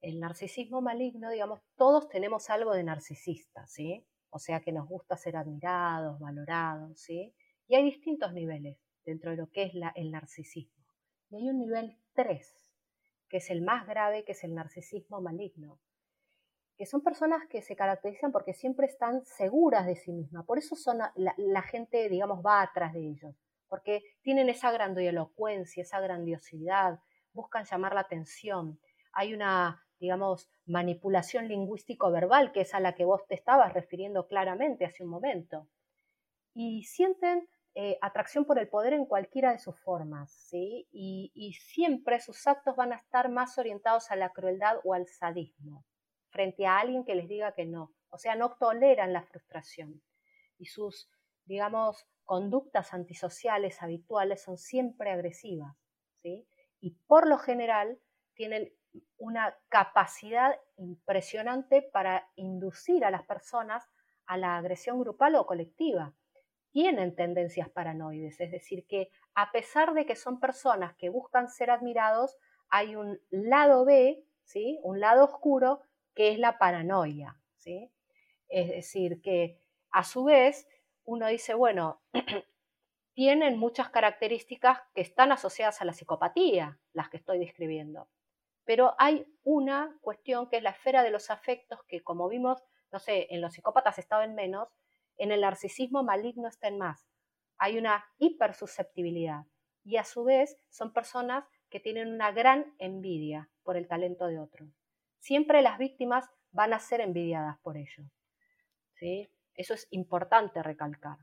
El narcisismo maligno, digamos, todos tenemos algo de narcisista, ¿sí? O sea que nos gusta ser admirados, valorados, ¿sí? Y hay distintos niveles dentro de lo que es la, el narcisismo. Y hay un nivel 3, que es el más grave, que es el narcisismo maligno, que son personas que se caracterizan porque siempre están seguras de sí mismas. Por eso son la, la gente, digamos, va atrás de ellos porque tienen esa grandilocuencia, esa grandiosidad, buscan llamar la atención. Hay una, digamos, manipulación lingüístico-verbal, que es a la que vos te estabas refiriendo claramente hace un momento. Y sienten eh, atracción por el poder en cualquiera de sus formas, ¿sí? Y, y siempre sus actos van a estar más orientados a la crueldad o al sadismo, frente a alguien que les diga que no. O sea, no toleran la frustración. Y sus, digamos, conductas antisociales habituales son siempre agresivas, ¿sí? Y por lo general tienen una capacidad impresionante para inducir a las personas a la agresión grupal o colectiva. Tienen tendencias paranoides, es decir, que a pesar de que son personas que buscan ser admirados, hay un lado B, ¿sí? un lado oscuro, que es la paranoia. ¿sí? Es decir, que a su vez uno dice, bueno, tienen muchas características que están asociadas a la psicopatía, las que estoy describiendo. Pero hay una cuestión que es la esfera de los afectos que, como vimos, no sé, en los psicópatas estaba en menos, en el narcisismo maligno está en más. Hay una hipersusceptibilidad y a su vez son personas que tienen una gran envidia por el talento de otros. Siempre las víctimas van a ser envidiadas por ello. ¿sí? Eso es importante recalcar.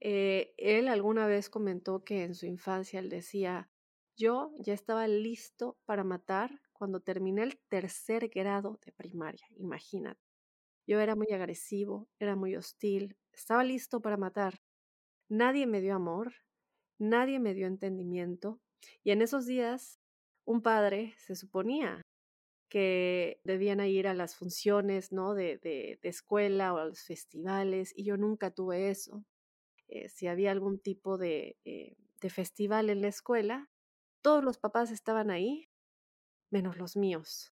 Eh, él alguna vez comentó que en su infancia él decía, yo ya estaba listo para matar cuando terminé el tercer grado de primaria, imagínate. Yo era muy agresivo, era muy hostil, estaba listo para matar. Nadie me dio amor, nadie me dio entendimiento, y en esos días un padre se suponía que debían ir a las funciones ¿no? de, de, escuela o a los festivales, y yo nunca tuve eso. Eh, si había algún tipo de, eh, de festival en la escuela, todos los papás estaban ahí, menos los míos.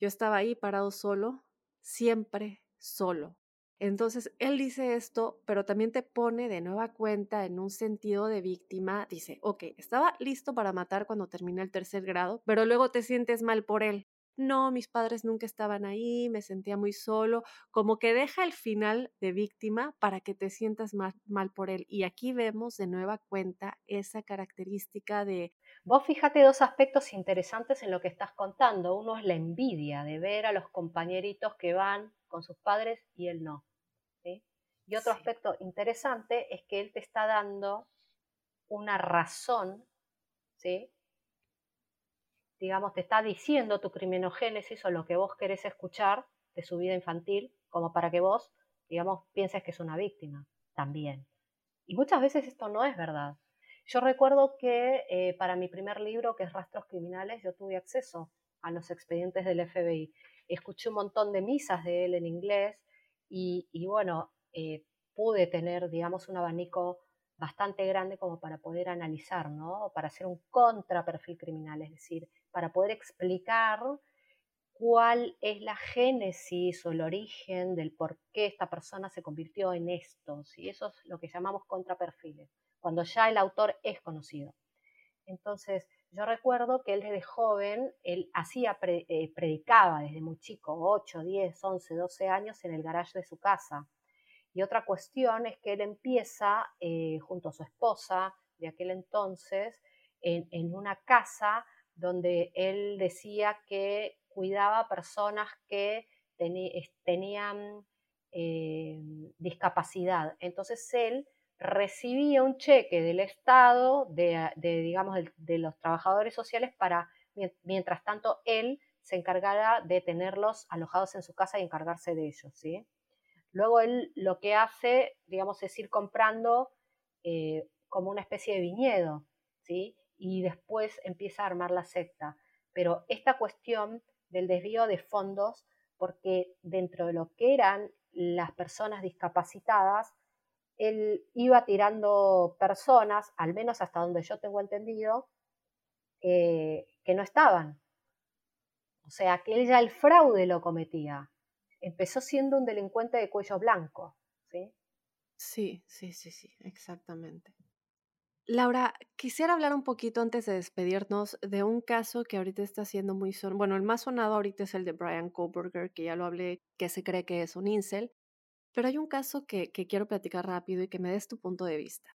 Yo estaba ahí parado solo, siempre solo. Entonces, él dice esto, pero también te pone de nueva cuenta en un sentido de víctima. Dice, ok, estaba listo para matar cuando terminé el tercer grado, pero luego te sientes mal por él. No, mis padres nunca estaban ahí, me sentía muy solo, como que deja el final de víctima para que te sientas mal, mal por él. Y aquí vemos de nueva cuenta esa característica de... Vos fíjate dos aspectos interesantes en lo que estás contando. Uno es la envidia de ver a los compañeritos que van con sus padres y él no. Y otro aspecto interesante es que él te está dando una razón, ¿sí? digamos, te está diciendo tu criminogénesis o lo que vos querés escuchar de su vida infantil, como para que vos, digamos, pienses que es una víctima también. Y muchas veces esto no es verdad. Yo recuerdo que eh, para mi primer libro, que es Rastros Criminales, yo tuve acceso a los expedientes del FBI escuché un montón de misas de él en inglés y, bueno, eh, pude tener, digamos, un abanico bastante grande como para poder analizar, ¿no? Para hacer un contraperfil criminal, es decir, para poder explicar cuál es la génesis o el origen del por qué esta persona se convirtió en esto, y eso es lo que llamamos contraperfiles, cuando ya el autor es conocido. Entonces, yo recuerdo que él desde joven, él hacía, eh, predicaba desde muy chico, 8, 10, 11, 12 años en el garaje de su casa. Y otra cuestión es que él empieza, eh, junto a su esposa de aquel entonces, en, una casa donde él decía que cuidaba personas que tenían eh, discapacidad. Entonces él recibía un cheque del Estado, de, digamos, de, los trabajadores sociales para, mientras tanto, él se encargara de tenerlos alojados en su casa y encargarse de ellos, ¿sí? Luego él lo que hace, digamos, es ir comprando eh, como una especie de viñedo, ¿sí? Y después empieza a armar la secta. Pero esta cuestión del desvío de fondos, porque dentro de lo que eran las personas discapacitadas, él iba tirando personas, al menos hasta donde yo tengo entendido, eh, que no estaban. O sea, que él ya el fraude lo cometía. Empezó siendo un delincuente de cuello blanco, ¿sí? Sí, sí, sí, sí, exactamente. Laura, quisiera hablar un poquito antes de despedirnos de un caso que ahorita está siendo muy sonado. Bueno, el más sonado ahorita es el de Brian Koberger, que ya lo hablé, que se cree que es un incel. Pero hay un caso que, quiero platicar rápido y que me des tu punto de vista.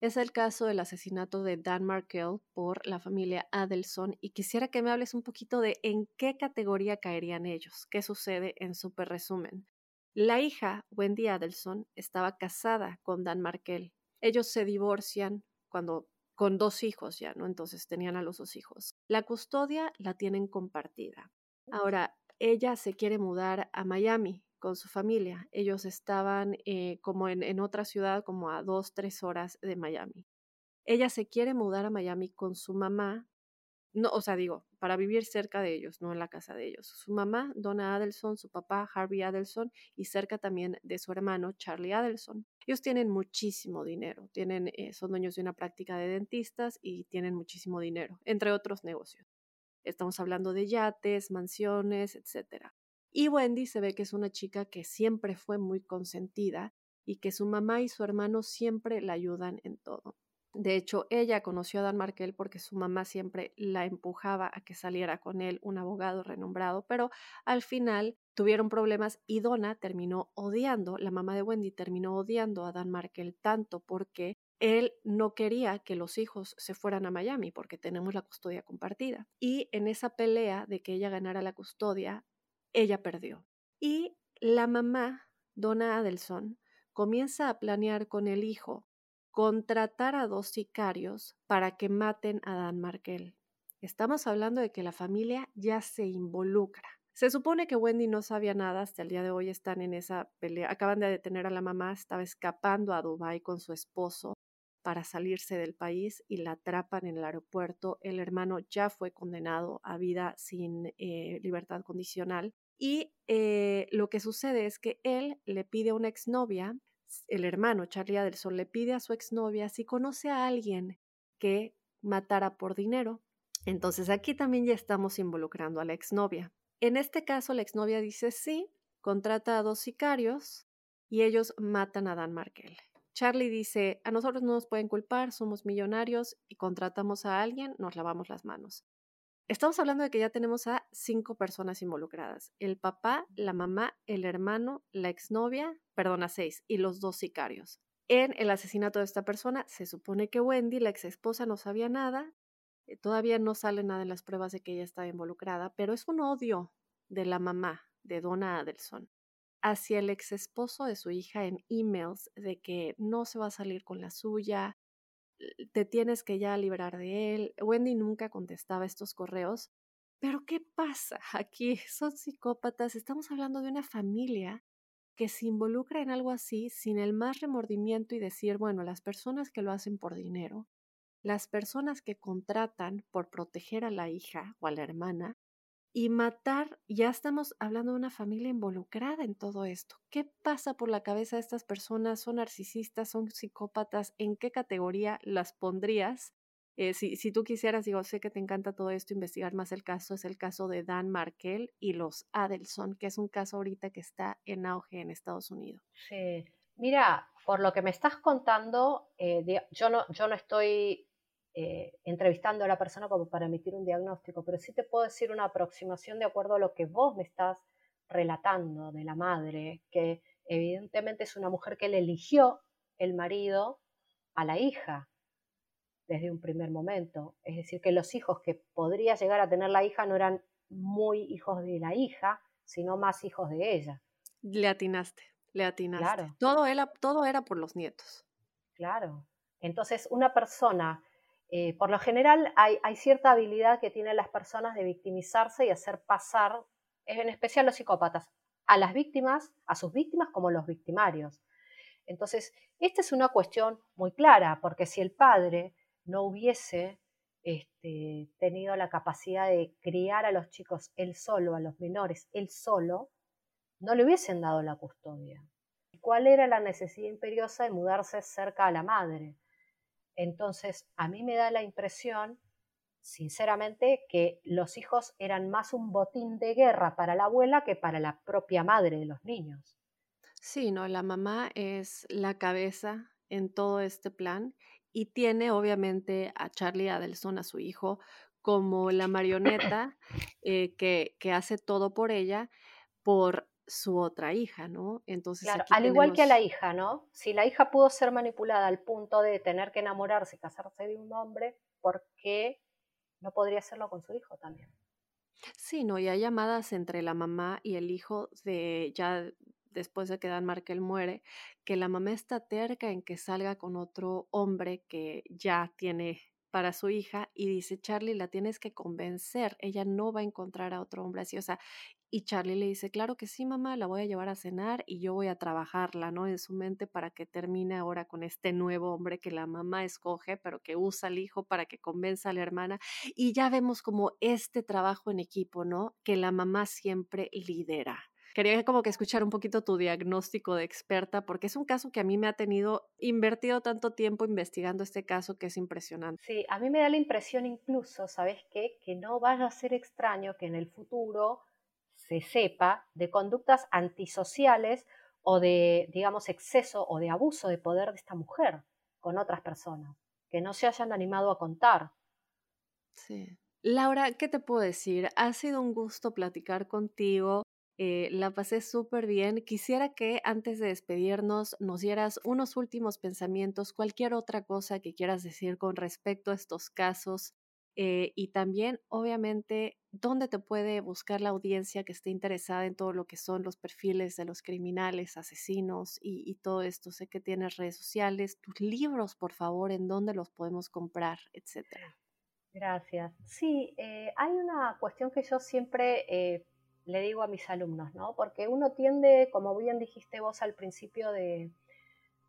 Es el caso del asesinato de Dan Markel por la familia Adelson y quisiera que me hables un poquito de en qué categoría caerían ellos, qué sucede en súper resumen. La hija, Wendy Adelson, estaba casada con Dan Markel. Ellos se divorcian cuando con dos hijos ya, ¿no? Entonces tenían a los dos hijos. La custodia la tienen compartida. Ahora, ella se quiere mudar a Miami con su familia. Ellos estaban eh, como en, otra ciudad, como a dos, tres horas de Miami. Ella se quiere mudar a Miami con su mamá, no, o sea, digo, para vivir cerca de ellos, no en la casa de ellos. Su mamá, Donna Adelson, su papá, Harvey Adelson, y cerca también de su hermano, Charlie Adelson. Ellos tienen muchísimo dinero, tienen, eh, son dueños de una práctica de dentistas y tienen muchísimo dinero, entre otros negocios. Estamos hablando de yates, mansiones, etcétera. Y Wendy se ve que es una chica que siempre fue muy consentida y que su mamá y su hermano siempre la ayudan en todo. De hecho, ella conoció a Dan Markel porque su mamá siempre la empujaba a que saliera con él, un abogado renombrado, pero al final tuvieron problemas y Donna terminó odiando, la mamá de Wendy terminó odiando a Dan Markel tanto porque él no quería que los hijos se fueran a Miami porque tenemos la custodia compartida. Y en esa pelea de que ella ganara la custodia, ella perdió. Y la mamá, Donna Adelson, comienza a planear con el hijo contratar a dos sicarios para que maten a Dan Markel. Estamos hablando de que la familia ya se involucra. Se supone que Wendy no sabía nada, hasta el día de hoy están en esa pelea. Acaban de detener a la mamá, estaba escapando a Dubái con su esposo para salirse del país y la atrapan en el aeropuerto. El hermano ya fue condenado a vida sin eh, libertad condicional. Y eh, lo que sucede es que él le pide a una exnovia el hermano Charlie Adelson le pide a su exnovia si conoce a alguien que matara por dinero. Entonces aquí también ya estamos involucrando a la exnovia. En este caso, la exnovia dice sí, contrata a dos sicarios y ellos matan a Dan Markel. Charlie dice, a nosotros no nos pueden culpar, somos millonarios y contratamos a alguien, nos lavamos las manos. Estamos hablando de que ya tenemos a cinco personas involucradas. El papá, la mamá, el hermano, la exnovia, perdón, a seis, y los dos sicarios. En el asesinato de esta persona, se supone que Wendy, la ex esposa, no sabía nada. Eh, todavía no sale nada en las pruebas de que ella estaba involucrada, pero es un odio de la mamá de Donna Adelson hacia el ex esposo de su hija en emails de que no se va a salir con la suya, te tienes que ya librar de él. Wendy nunca contestaba estos correos. Pero ¿qué pasa? Aquí son psicópatas. Estamos hablando de una familia que se involucra en algo así sin el más remordimiento y decir, bueno, las personas que lo hacen por dinero, las personas que contratan por proteger a la hija o a la hermana, y matar, ya estamos hablando de una familia involucrada en todo esto. ¿Qué pasa por la cabeza de estas personas? ¿Son narcisistas? ¿Son psicópatas? ¿En qué categoría las pondrías? Eh, si, si, tú quisieras, digo, sé que te encanta todo esto, investigar más el caso, es el caso de Dan Markel y los Adelson, que es un caso ahorita que está en auge en Estados Unidos. Sí, mira, por lo que me estás contando, eh, yo, no, yo no estoy eh, entrevistando a la persona como para emitir un diagnóstico, pero sí te puedo decir una aproximación de acuerdo a lo que vos me estás relatando de la madre, que evidentemente es una mujer que le eligió el marido a la hija desde un primer momento. Es decir, que los hijos que podría llegar a tener la hija no eran muy hijos de la hija, sino más hijos de ella. Le atinaste, le atinaste. Todo, era, todo era por los nietos. Claro. Entonces, una persona eh, por lo general hay, cierta habilidad que tienen las personas de victimizarse y hacer pasar, en especial los psicópatas, a las víctimas, a sus víctimas como los victimarios. Entonces, esta es una cuestión muy clara, porque si el padre no hubiese este, tenido la capacidad de criar a los chicos él solo, a los menores él solo, no le hubiesen dado la custodia. ¿Cuál era la necesidad imperiosa de mudarse cerca a la madre? Entonces, a mí me da la impresión, sinceramente, que los hijos eran más un botín de guerra para la abuela que para la propia madre de los niños. Sí, no, la mamá es la cabeza en todo este plan y tiene obviamente a Charlie Adelson, a su hijo, como la marioneta eh, que, que hace todo por ella, por su otra hija, ¿no? Entonces, claro, al igual que a la hija, ¿no? Si la hija pudo ser manipulada al punto de tener que enamorarse y casarse de un hombre, ¿por qué no podría hacerlo con su hijo también? Sí, no, y hay llamadas entre la mamá y el hijo de ya después de que Dan Markel muere, que la mamá está terca en que salga con otro hombre que ya tiene para su hija y dice, Charlie, la tienes que convencer, ella no va a encontrar a otro hombre así, o sea, y Charlie le dice, claro que sí, mamá, la voy a llevar a cenar y yo voy a trabajarla, ¿no? En su mente para que termine ahora con este nuevo hombre que la mamá escoge, pero que usa al hijo para que convenza a la hermana. Y ya vemos como este trabajo en equipo, ¿no? Que la mamá siempre lidera. Quería como que escuchar un poquito tu diagnóstico de experta, porque es un caso que a mí me ha tenido invertido tanto tiempo investigando este caso que es impresionante. Sí, a mí me da la impresión incluso, ¿sabes qué? Que no vaya a ser extraño que en el futuro se sepa de conductas antisociales o de, digamos, exceso o de abuso de poder de esta mujer con otras personas que no se hayan animado a contar. Sí. Laura, ¿qué te puedo decir? Ha sido un gusto platicar contigo. Eh, la pasé súper bien. Quisiera que antes de despedirnos nos dieras unos últimos pensamientos, cualquier otra cosa que quieras decir con respecto a estos casos eh, y también, obviamente, dónde te puede buscar la audiencia que esté interesada en todo lo que son los perfiles de los criminales, asesinos y, todo esto. Sé que tienes redes sociales, tus libros, por favor, en dónde los podemos comprar, etcétera. Gracias. Sí, eh, hay una cuestión que yo siempre le digo a mis alumnos, ¿no? Porque uno tiende, como bien dijiste vos al principio de,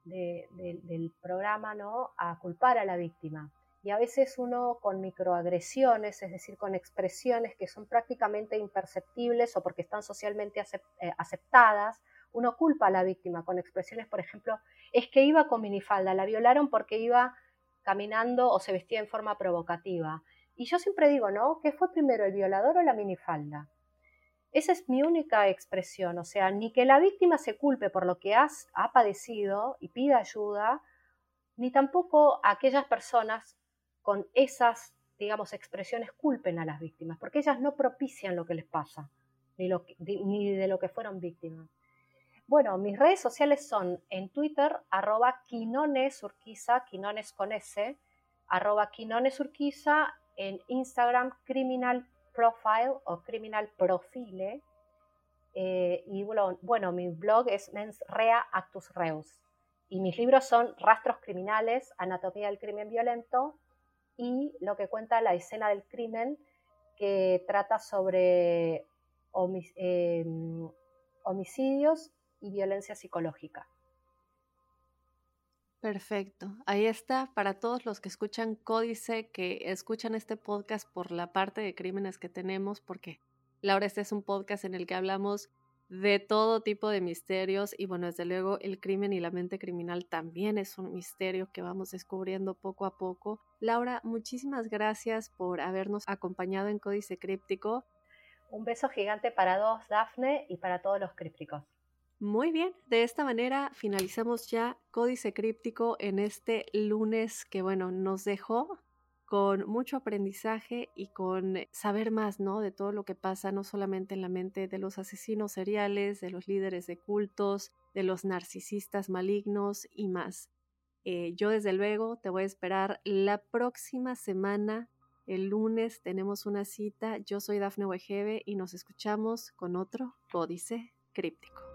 del programa, ¿no? A culpar a la víctima. Y a veces uno con microagresiones, es decir, con expresiones que son prácticamente imperceptibles o porque están socialmente eh, aceptadas, uno culpa a la víctima con expresiones, por ejemplo, es que iba con minifalda, la violaron porque iba caminando o se vestía en forma provocativa. Y yo siempre digo, ¿no? ¿Qué fue primero, el violador o la minifalda? Esa es mi única expresión, o sea, ni que la víctima se culpe por lo que has, ha padecido y pida ayuda, ni tampoco aquellas personas con esas, digamos, expresiones culpen a las víctimas, porque ellas no propician lo que les pasa, ni, ni de lo que fueron víctimas. Bueno, mis redes sociales son en Twitter, arroba quinonesurquiza, quinones con S, arroba quinonesurquiza, en Instagram, criminal profile o criminal profile, eh, y bueno, mi blog es Mens Rea Actus Reus. Y mis libros son Rastros Criminales, Anatomía del Crimen Violento y lo que cuenta la escena del crimen, que trata sobre em, homicidios y violencia psicológica. Perfecto. Ahí está para todos los que escuchan Códice, que escuchan este podcast por la parte de crímenes que tenemos, porque Laura, este es un podcast en el que hablamos de todo tipo de misterios y bueno, desde luego el crimen y la mente criminal también es un misterio que vamos descubriendo poco a poco. Laura, muchísimas gracias por habernos acompañado en Códice Críptico. Un beso gigante para dos, Dafne, y para todos los crípticos. Muy bien, de esta manera finalizamos ya Códice Críptico en este lunes que bueno, nos dejó con mucho aprendizaje y con saber más, ¿no? De todo lo que pasa, no solamente en la mente de los asesinos seriales, de los líderes de cultos, de los narcisistas malignos y más. Eh, yo desde luego te voy a esperar la próxima semana. El lunes tenemos una cita. Yo soy Dafne Wegebe y nos escuchamos con otro códice críptico.